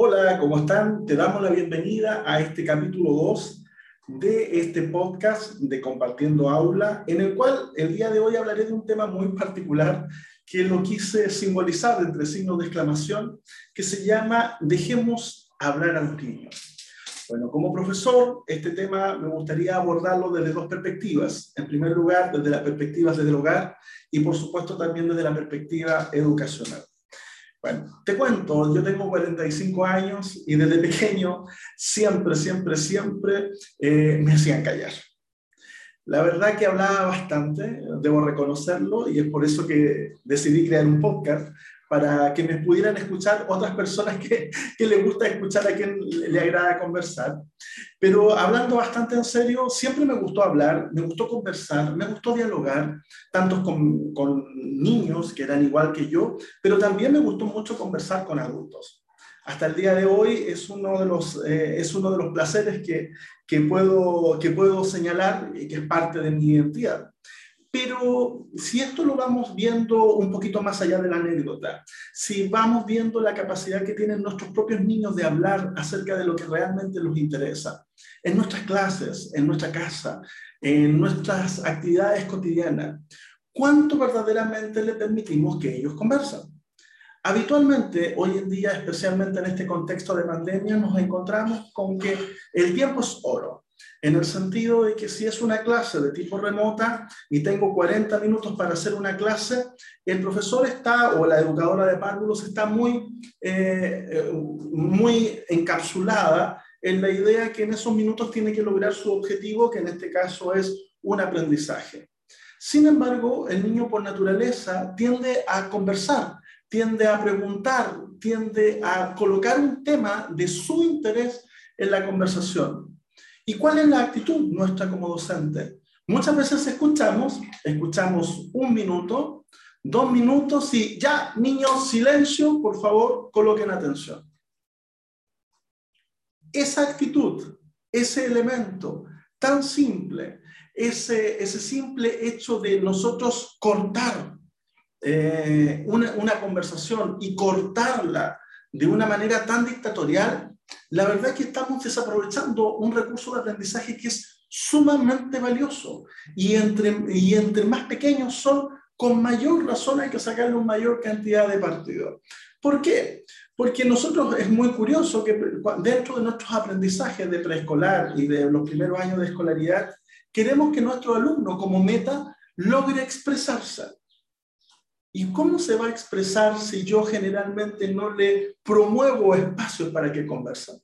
Hola, ¿cómo están? Te damos la bienvenida a este capítulo 2 de este podcast de Compartiendo Aula, en el cual el día de hoy hablaré de un tema muy particular que lo quise simbolizar entre signos de exclamación, que se llama Dejemos hablar a los niños. Bueno, como profesor, este tema me gustaría abordarlo desde dos perspectivas. En primer lugar, desde la perspectiva desde el hogar y por supuesto también desde la perspectiva educacional. Bueno, te cuento, yo tengo 45 años y desde pequeño siempre, siempre, siempre eh, me hacían callar. La verdad que hablaba bastante, debo reconocerlo, y es por eso que decidí crear un podcast, para que me pudieran escuchar otras personas que, que les gusta escuchar a quien le agrada conversar. Pero hablando bastante en serio, siempre me gustó hablar, me gustó conversar, me gustó dialogar, tanto con, con niños que eran igual que yo, pero también me gustó mucho conversar con adultos. Hasta el día de hoy es uno de los, eh, es uno de los placeres que, que, puedo, que puedo señalar y que es parte de mi identidad. Pero si esto lo vamos viendo un poquito más allá de la anécdota, si vamos viendo la capacidad que tienen nuestros propios niños de hablar acerca de lo que realmente los interesa, en nuestras clases, en nuestra casa, en nuestras actividades cotidianas, ¿cuánto verdaderamente le permitimos que ellos conversen? Habitualmente, hoy en día, especialmente en este contexto de pandemia, nos encontramos con que el tiempo es oro en el sentido de que si es una clase de tipo remota y tengo 40 minutos para hacer una clase, el profesor está o la educadora de párvulos está muy, eh, muy encapsulada en la idea que en esos minutos tiene que lograr su objetivo, que en este caso es un aprendizaje. Sin embargo, el niño por naturaleza tiende a conversar, tiende a preguntar, tiende a colocar un tema de su interés en la conversación. ¿Y cuál es la actitud nuestra como docente? Muchas veces escuchamos, escuchamos un minuto, dos minutos y ya, niños, silencio, por favor, coloquen atención. Esa actitud, ese elemento tan simple, ese, ese simple hecho de nosotros cortar eh, una, una conversación y cortarla de una manera tan dictatorial, la verdad es que estamos desaprovechando un recurso de aprendizaje que es sumamente valioso y entre, y entre más pequeños son, con mayor razón hay que sacarle una mayor cantidad de partido. ¿Por qué? Porque nosotros es muy curioso que dentro de nuestros aprendizajes de preescolar y de los primeros años de escolaridad, queremos que nuestro alumno como meta logre expresarse. ¿Y cómo se va a expresar si yo generalmente no le promuevo espacios para que conversen?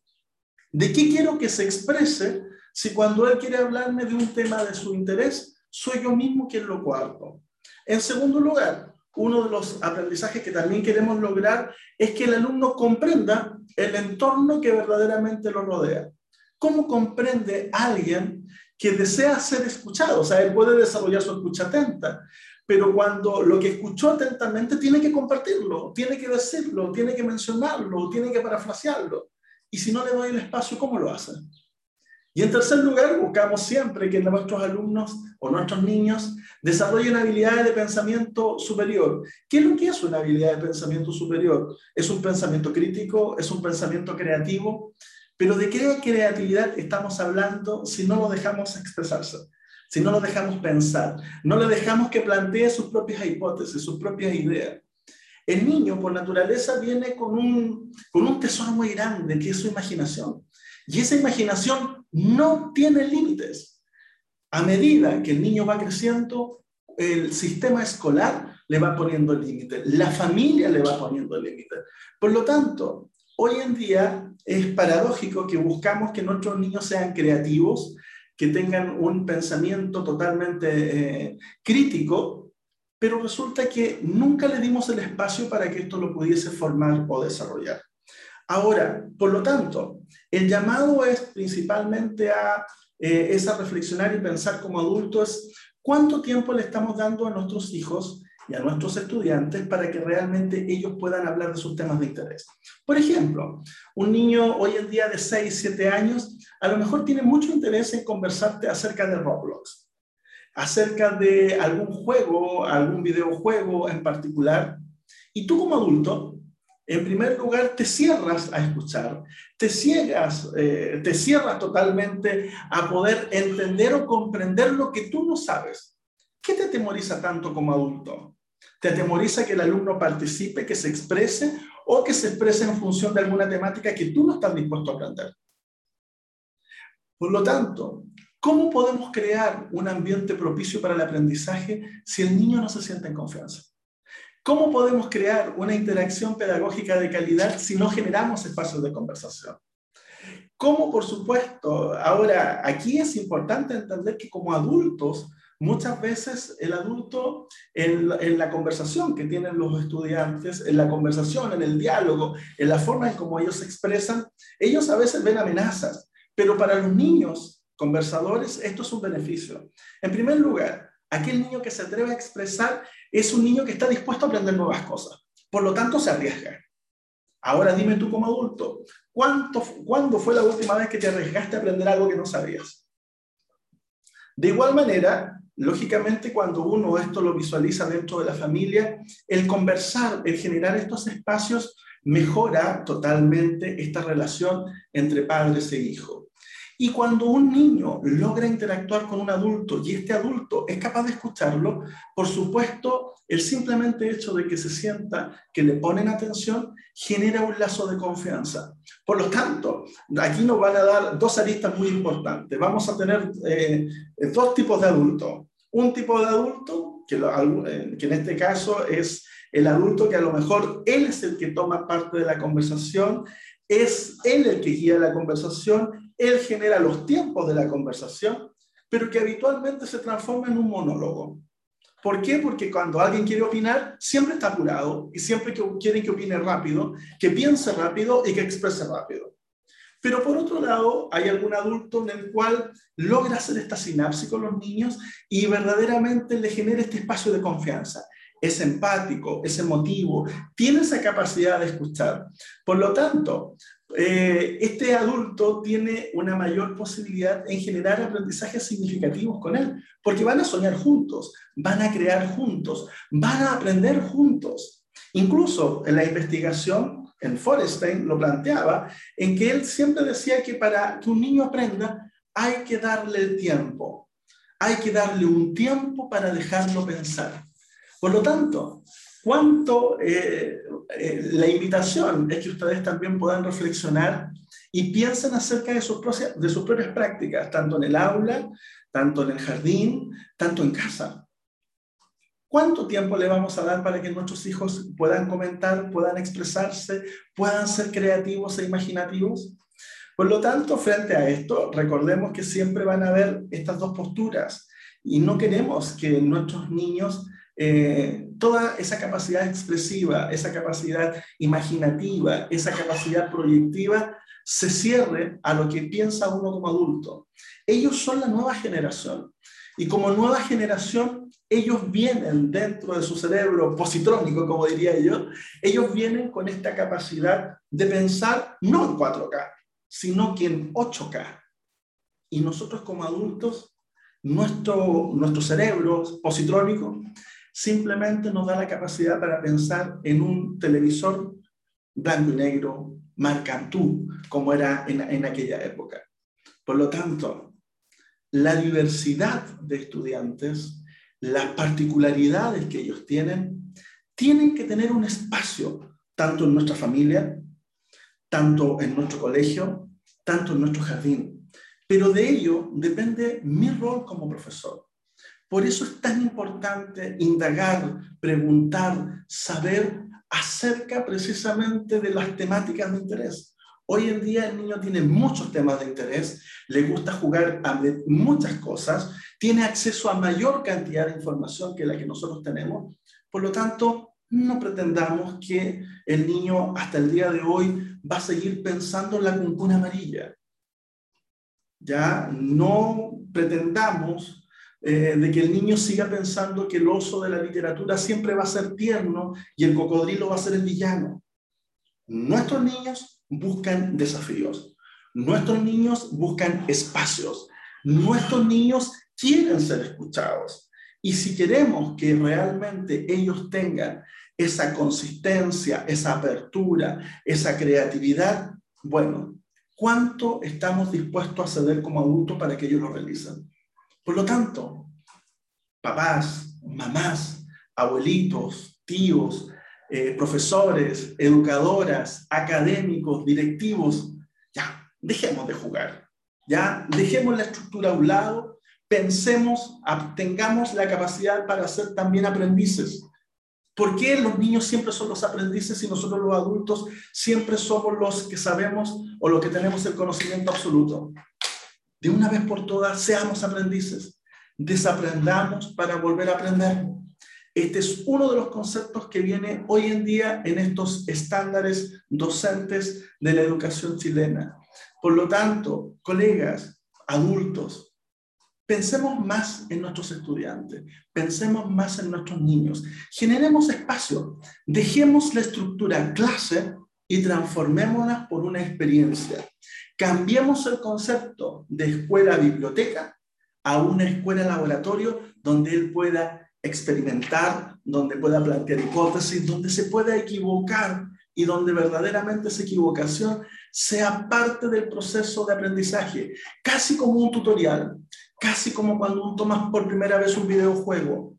¿De qué quiero que se exprese si cuando él quiere hablarme de un tema de su interés, soy yo mismo quien lo cuarto? En segundo lugar, uno de los aprendizajes que también queremos lograr es que el alumno comprenda el entorno que verdaderamente lo rodea. ¿Cómo comprende alguien que desea ser escuchado? O sea, él puede desarrollar su escucha atenta, pero cuando lo que escuchó atentamente tiene que compartirlo, tiene que decirlo, tiene que mencionarlo, tiene que parafrasearlo. Y si no le doy el espacio, ¿cómo lo hace? Y en tercer lugar, buscamos siempre que nuestros alumnos o nuestros niños desarrollen habilidades de pensamiento superior. ¿Qué es lo que es una habilidad de pensamiento superior? Es un pensamiento crítico, es un pensamiento creativo, pero ¿de qué creatividad estamos hablando si no lo dejamos expresarse? Si no lo dejamos pensar, no le dejamos que plantee sus propias hipótesis, sus propias ideas. El niño, por naturaleza, viene con un, con un tesoro muy grande, que es su imaginación. Y esa imaginación no tiene límites. A medida que el niño va creciendo, el sistema escolar le va poniendo límites, la familia le va poniendo límites. Por lo tanto, hoy en día es paradójico que buscamos que nuestros niños sean creativos, que tengan un pensamiento totalmente eh, crítico, pero resulta que nunca le dimos el espacio para que esto lo pudiese formar o desarrollar. Ahora, por lo tanto, el llamado es principalmente a eh, esa reflexionar y pensar como adultos cuánto tiempo le estamos dando a nuestros hijos y a nuestros estudiantes para que realmente ellos puedan hablar de sus temas de interés. Por ejemplo, un niño hoy en día de 6, 7 años a lo mejor tiene mucho interés en conversarte acerca de Roblox, acerca de algún juego, algún videojuego en particular, y tú como adulto en primer lugar, te cierras a escuchar, te ciegas, eh, te cierras totalmente a poder entender o comprender lo que tú no sabes. ¿Qué te atemoriza tanto como adulto? ¿Te atemoriza que el alumno participe, que se exprese o que se exprese en función de alguna temática que tú no estás dispuesto a aprender? Por lo tanto, ¿cómo podemos crear un ambiente propicio para el aprendizaje si el niño no se siente en confianza? ¿Cómo podemos crear una interacción pedagógica de calidad si no generamos espacios de conversación? ¿Cómo, por supuesto, ahora aquí es importante entender que como adultos, muchas veces el adulto en, en, la conversación que tienen los estudiantes, en la conversación, en el diálogo, en la forma en cómo ellos se expresan, ellos a veces ven amenazas, pero para los niños conversadores esto es un beneficio. En primer lugar, aquel niño que se atreve a expresar es un niño que está dispuesto a aprender nuevas cosas. Por lo tanto, se arriesga. Ahora dime tú como adulto, ¿cuánto, ¿cuándo fue la última vez que te arriesgaste a aprender algo que no sabías? De igual manera, lógicamente, cuando uno esto lo visualiza dentro de la familia, el conversar, el generar estos espacios, mejora totalmente esta relación entre padres e hijos. Y cuando un niño logra interactuar con un adulto y este adulto es capaz de escucharlo, por supuesto, el simplemente hecho de que se sienta que le ponen atención genera un lazo de confianza. Por lo tanto, aquí nos van a dar dos aristas muy importantes. Vamos a tener eh, dos tipos de adultos. Un tipo de adulto, que, eh, que en este caso es el adulto que a lo mejor él es el que toma parte de la conversación, es él el que guía la conversación él genera los tiempos de la conversación, pero que habitualmente se transforma en un monólogo. ¿Por qué? Porque cuando alguien quiere opinar, siempre está apurado y siempre quiere que opine rápido, que piense rápido y que exprese rápido. Pero por otro lado, hay algún adulto en el cual logra hacer esta sinapsis con los niños y verdaderamente le genera este espacio de confianza. Es empático, es emotivo, tiene esa capacidad de escuchar. Por lo tanto, eh, este adulto tiene una mayor posibilidad en generar aprendizajes significativos con él, porque van a soñar juntos, van a crear juntos, van a aprender juntos. Incluso en la investigación, en Forestein lo planteaba, en que él siempre decía que para que un niño aprenda hay que darle el tiempo, hay que darle un tiempo para dejarlo pensar. Por lo tanto, cuánto eh, eh, la invitación es que ustedes también puedan reflexionar y piensen acerca de sus, propias prácticas, tanto en el aula, tanto en el jardín, tanto en casa. ¿Cuánto tiempo le vamos a dar para que nuestros hijos puedan comentar, puedan expresarse, puedan ser creativos e imaginativos? Por lo tanto, frente a esto, recordemos que siempre van a haber estas dos posturas y no queremos que nuestros niños eh, toda esa capacidad expresiva, esa capacidad imaginativa, esa capacidad proyectiva se cierre a lo que piensa uno como adulto. Ellos son la nueva generación y como nueva generación ellos vienen dentro de su cerebro positrónico, como diría yo, ellos vienen con esta capacidad de pensar no en 4K, sino que en 8K. Y nosotros como adultos, nuestro, nuestro cerebro positrónico simplemente nos da la capacidad para pensar en un televisor blanco y negro, marcantú, como era en, en aquella época. Por lo tanto, la diversidad de estudiantes, las particularidades que ellos tienen, tienen que tener un espacio, tanto en nuestra familia, tanto en nuestro colegio, tanto en nuestro jardín. Pero de ello depende mi rol como profesor. Por eso es tan importante indagar, preguntar, saber acerca precisamente de las temáticas de interés. Hoy en día el niño tiene muchos temas de interés, le gusta jugar a muchas cosas, tiene acceso a mayor cantidad de información que la que nosotros tenemos. Por lo tanto, no pretendamos que el niño hasta el día de hoy va a seguir pensando en la cuncuna amarilla. Ya no pretendamos eh, de que el niño siga pensando que el oso de la literatura siempre va a ser tierno y el cocodrilo va a ser el villano. Nuestros niños buscan desafíos, nuestros niños buscan espacios, nuestros niños quieren ser escuchados. Y si queremos que realmente ellos tengan esa consistencia, esa apertura, esa creatividad, bueno, ¿cuánto estamos dispuestos a ceder como adultos para que ellos lo realicen? Por lo tanto, papás, mamás, abuelitos, tíos, eh, profesores, educadoras, académicos, directivos, ya, dejemos de jugar, ya, dejemos la estructura a un lado, pensemos, tengamos la capacidad para ser también aprendices. ¿Por qué los niños siempre son los aprendices y nosotros los adultos siempre somos los que sabemos o los que tenemos el conocimiento absoluto? De una vez por todas, seamos aprendices, desaprendamos para volver a aprender. Este es uno de los conceptos que viene hoy en día en estos estándares docentes de la educación chilena. Por lo tanto, colegas, adultos, pensemos más en nuestros estudiantes, pensemos más en nuestros niños, generemos espacio, dejemos la estructura clase y transformémosla por una experiencia. Cambiemos el concepto de escuela-biblioteca a una escuela-laboratorio donde él pueda experimentar, donde pueda plantear hipótesis, donde se pueda equivocar y donde verdaderamente esa equivocación sea parte del proceso de aprendizaje, casi como un tutorial, casi como cuando uno toma por primera vez un videojuego.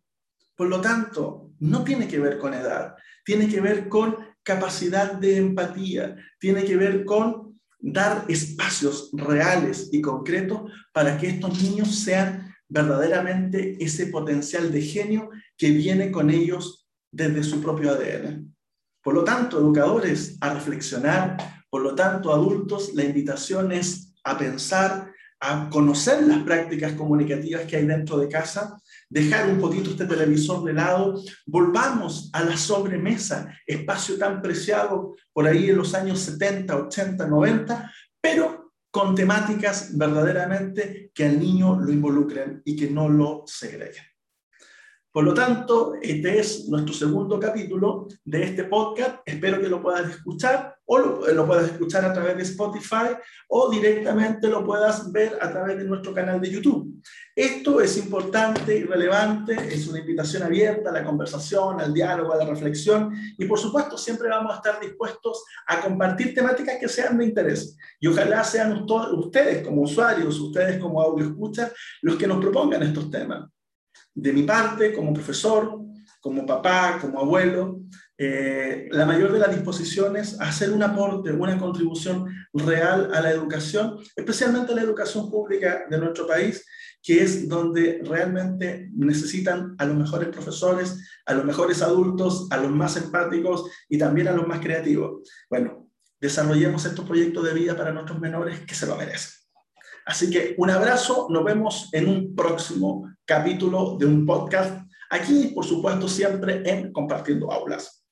Por lo tanto, no tiene que ver con edad, tiene que ver con capacidad de empatía, tiene que ver con dar espacios reales y concretos para que estos niños sean verdaderamente ese potencial de genio que viene con ellos desde su propio ADN. Por lo tanto, educadores, a reflexionar, por lo tanto, adultos, la invitación es a pensar, a conocer las prácticas comunicativas que hay dentro de casa, dejar un poquito este televisor de lado, volvamos a la sobremesa, espacio tan preciado por ahí en los años 70, 80, 90, pero con temáticas verdaderamente que al niño lo involucren y que no lo segreguen. Por lo tanto, este es nuestro segundo capítulo de este podcast. Espero que lo puedas escuchar o lo, lo, puedas escuchar a través de Spotify o directamente lo puedas ver a través de nuestro canal de YouTube. Esto es importante y relevante, es una invitación abierta a la conversación, al diálogo, a la reflexión y por supuesto siempre vamos a estar dispuestos a compartir temáticas que sean de interés y ojalá sean ustedes como usuarios, ustedes como audio escucha, los que nos propongan estos temas. De mi parte, como profesor, como papá, como abuelo, eh, la mayor de las disposiciones a hacer un aporte, una contribución real a la educación, especialmente a la educación pública de nuestro país, que es donde realmente necesitan a los mejores profesores, a los mejores adultos, a los más empáticos y también a los más creativos. Bueno, desarrollemos estos proyectos de vida para nuestros menores que se lo merecen. Así que un abrazo, nos vemos en un próximo capítulo de un podcast, aquí por supuesto siempre en Compartiendo Aulas.